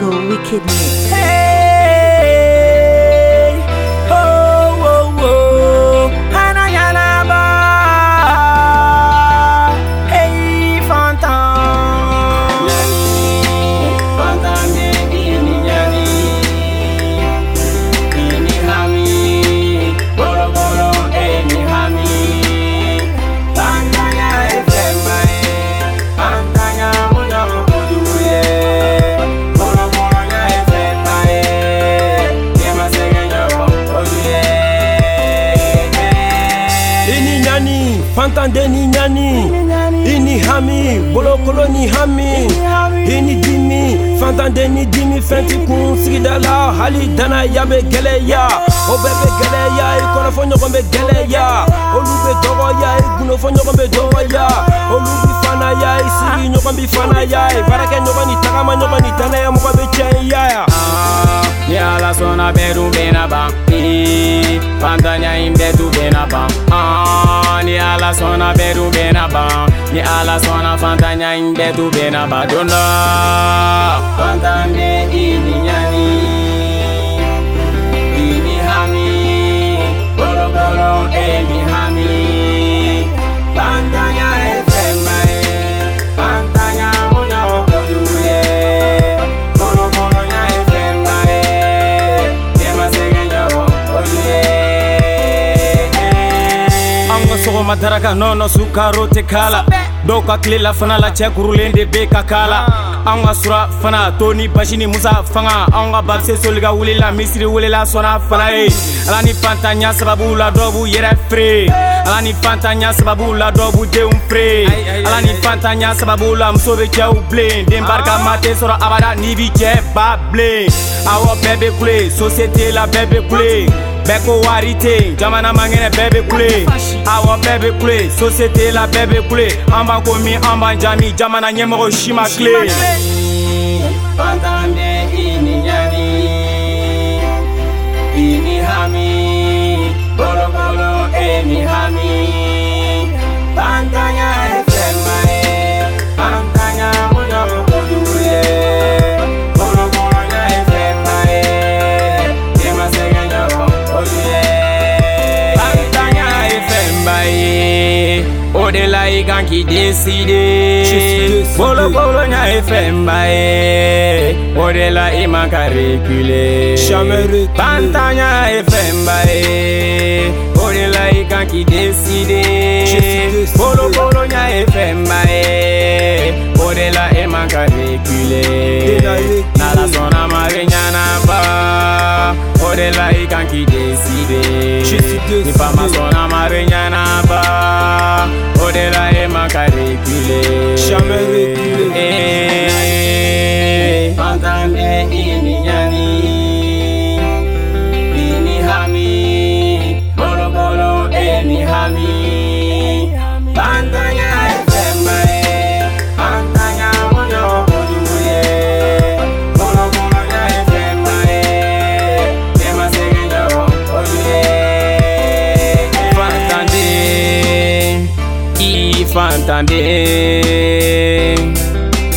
Go wickedness. Hey! nyani fantande ni nyani ini hami bolokolo ni hami ini dimi fantande ni dimi fɛnti kun sigidala hali danaya be gɛlɛya o bɛɛ be gɛlɛya i kɔnɔfɔ ɲɔgɔn be gɛlɛya olu be dɔgɔya i gundofɔ ɲɔgɔn be dɔgɔya olu bi fanaya i sigi ah. ɲɔgɔn bi fanaya i baarakɛ ɲɔgɔn ni tagama ɲɔgɔn ni danaya mɔgɔ be cɛɲya ya ah, ni alasɔnna bɛɛ dun bena ban fantanya in bɛɛ tun bena ban ala sɔnna bɛɛ dun ba. Mi ala sɔnna fanta in bɛɛ dun bɛna ban don dɔ. kɔntan bɛ sɔgɔma daraka nɔnɔ sukaro tɛ k'a la dɔw ka kilela fana la cɛ kurulen de be ka k'a la anw ah. ka sura fana to ni basi ni musa fanga anw ka babise soli ka wulila misiri welela sɔnna fana ye eh. ala ni fantanya sababu la dɔw b'u yɛrɛ fere eh. ala ni fantanya sababu la dɔw b'u denw fere ala ni fantanya sababu la muso be cɛw bilen den barika ah. ma tɛ sɔrɔ abada n'i b'i cɛ ba bilen awɔ bɛɛ be kule sosiyete la bɛɛ be kule bɛɛ ko wari te jamana mangɛnɛ bɛɛ be kule awɔ bɛɛ be kule sosiyete la bɛɛ be kule an b'an ko min an b'an jami jamana ɲɛmɔgɔ si ma kile Oh, they like and keep this CD. Bolo bolo nya FM bae. Oh, they like him and curricule. Panta nya FM bae. Oh, they like and keep this CD. Bolo bolo nya FM bae. Oh, they like him and Nala sona marinya namba. Oh, they like and keep this CD. If I'm live fantande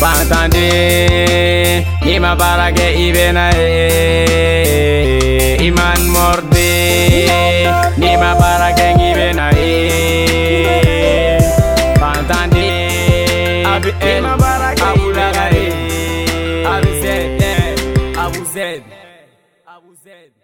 fantande nima barake ibena iman morde nima barake ibena fantande abi el abu lagare abu zed abu zed abu zed